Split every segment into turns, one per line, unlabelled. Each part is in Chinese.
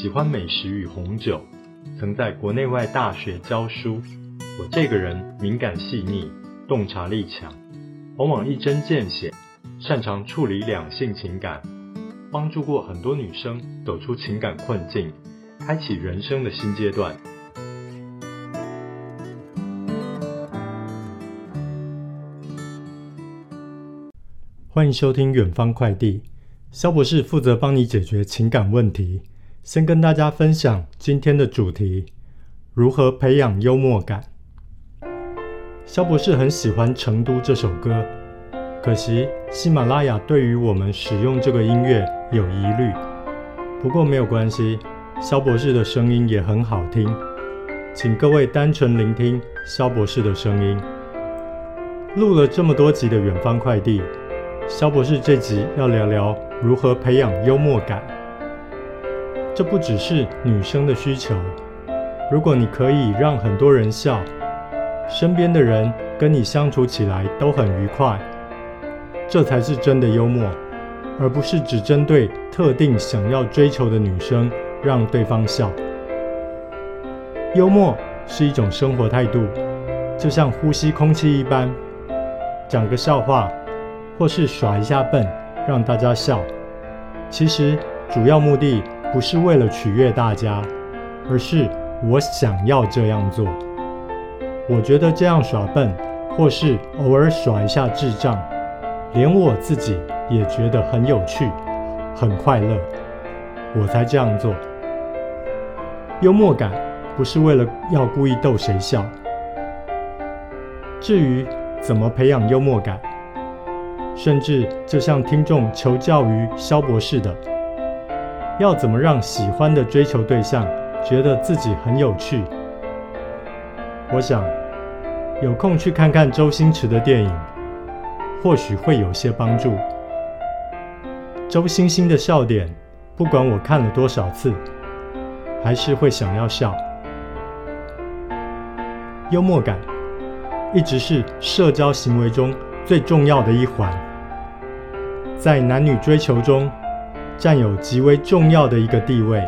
喜欢美食与红酒，曾在国内外大学教书。我这个人敏感细腻，洞察力强，往往一针见血，擅长处理两性情感，帮助过很多女生走出情感困境，开启人生的新阶段。欢迎收听远方快递。肖博士负责帮你解决情感问题。先跟大家分享今天的主题：如何培养幽默感。肖博士很喜欢《成都》这首歌，可惜喜马拉雅对于我们使用这个音乐有疑虑。不过没有关系，肖博士的声音也很好听，请各位单纯聆听肖博士的声音。录了这么多集的远方快递。肖博士这集要聊聊如何培养幽默感。这不只是女生的需求。如果你可以让很多人笑，身边的人跟你相处起来都很愉快，这才是真的幽默，而不是只针对特定想要追求的女生让对方笑。幽默是一种生活态度，就像呼吸空气一般，讲个笑话。或是耍一下笨，让大家笑。其实主要目的不是为了取悦大家，而是我想要这样做。我觉得这样耍笨，或是偶尔耍一下智障，连我自己也觉得很有趣、很快乐，我才这样做。幽默感不是为了要故意逗谁笑。至于怎么培养幽默感？甚至就像听众求教于萧博士的，要怎么让喜欢的追求对象觉得自己很有趣？我想有空去看看周星驰的电影，或许会有些帮助。周星星的笑点，不管我看了多少次，还是会想要笑。幽默感一直是社交行为中最重要的一环。在男女追求中，占有极为重要的一个地位。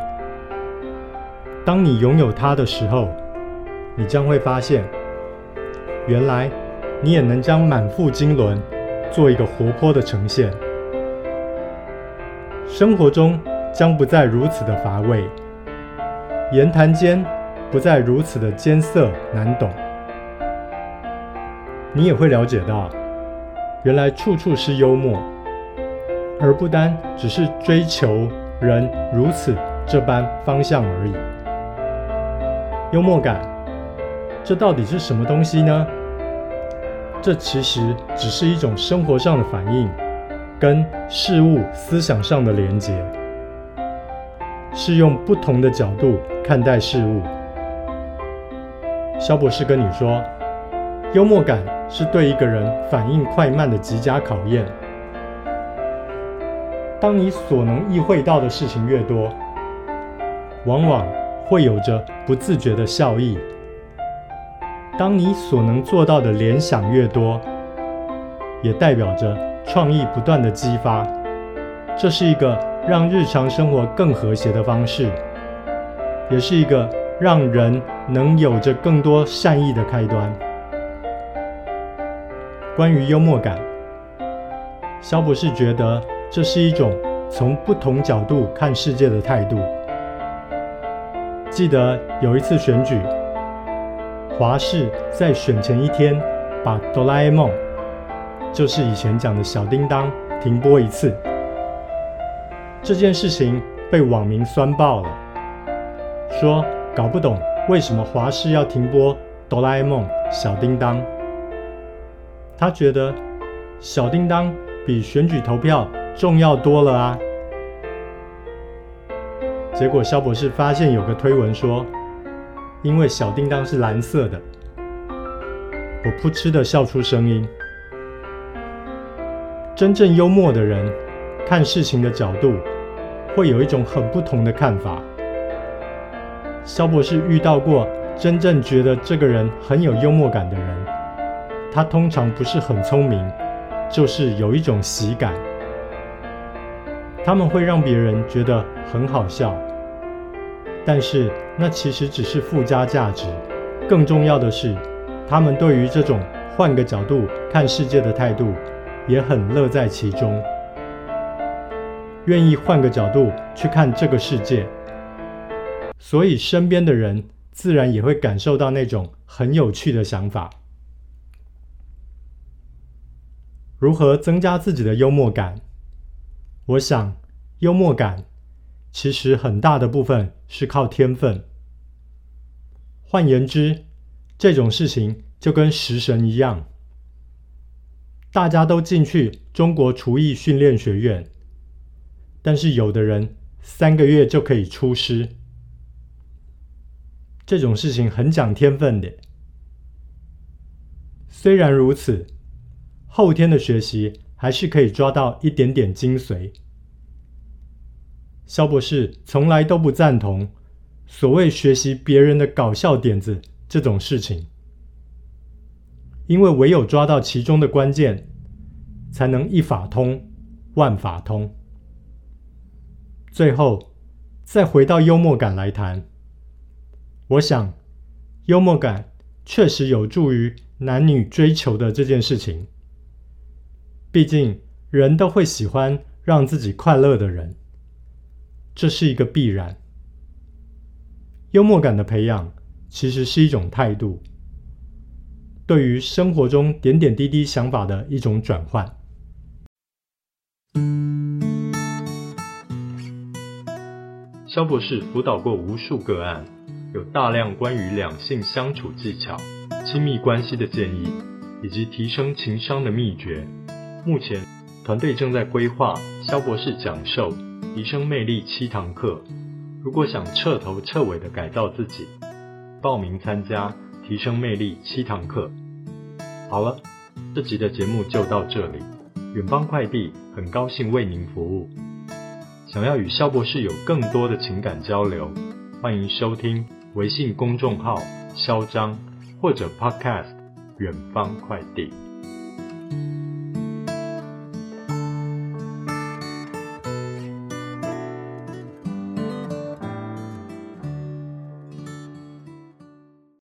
当你拥有它的时候，你将会发现，原来你也能将满腹经纶做一个活泼的呈现。生活中将不再如此的乏味，言谈间不再如此的艰涩难懂。你也会了解到，原来处处是幽默。而不单只是追求人如此这般方向而已。幽默感，这到底是什么东西呢？这其实只是一种生活上的反应，跟事物思想上的连结，是用不同的角度看待事物。肖博士跟你说，幽默感是对一个人反应快慢的极佳考验。当你所能意会到的事情越多，往往会有着不自觉的笑意；当你所能做到的联想越多，也代表着创意不断的激发。这是一个让日常生活更和谐的方式，也是一个让人能有着更多善意的开端。关于幽默感，肖博士觉得。这是一种从不同角度看世界的态度。记得有一次选举，华视在选前一天把哆啦 A 梦，就是以前讲的小叮当，停播一次。这件事情被网民酸爆了，说搞不懂为什么华视要停播哆啦 A 梦、小叮当。他觉得小叮当比选举投票重要多了啊！结果萧博士发现有个推文说，因为小叮当是蓝色的，我扑哧的笑出声音。真正幽默的人，看事情的角度会有一种很不同的看法。萧博士遇到过真正觉得这个人很有幽默感的人，他通常不是很聪明，就是有一种喜感。他们会让别人觉得很好笑，但是那其实只是附加价值。更重要的是，他们对于这种换个角度看世界的态度。也很乐在其中，愿意换个角度去看这个世界，所以身边的人自然也会感受到那种很有趣的想法。如何增加自己的幽默感？我想，幽默感其实很大的部分是靠天分。换言之，这种事情就跟食神一样。大家都进去中国厨艺训练学院，但是有的人三个月就可以出师。这种事情很讲天分的。虽然如此，后天的学习还是可以抓到一点点精髓。萧博士从来都不赞同所谓学习别人的搞笑点子这种事情。因为唯有抓到其中的关键，才能一法通，万法通。最后，再回到幽默感来谈。我想，幽默感确实有助于男女追求的这件事情。毕竟，人都会喜欢让自己快乐的人，这是一个必然。幽默感的培养，其实是一种态度。对于生活中点点滴滴想法的一种转换。肖博士辅导过无数个案，有大量关于两性相处技巧、亲密关系的建议，以及提升情商的秘诀。目前，团队正在规划肖博士讲授提升魅力七堂课。如果想彻头彻尾的改造自己，报名参加提升魅力七堂课。好了，这集的节目就到这里。远方快递很高兴为您服务。想要与肖博士有更多的情感交流，欢迎收听微信公众号“肖张”或者 Podcast“ 远方快递”。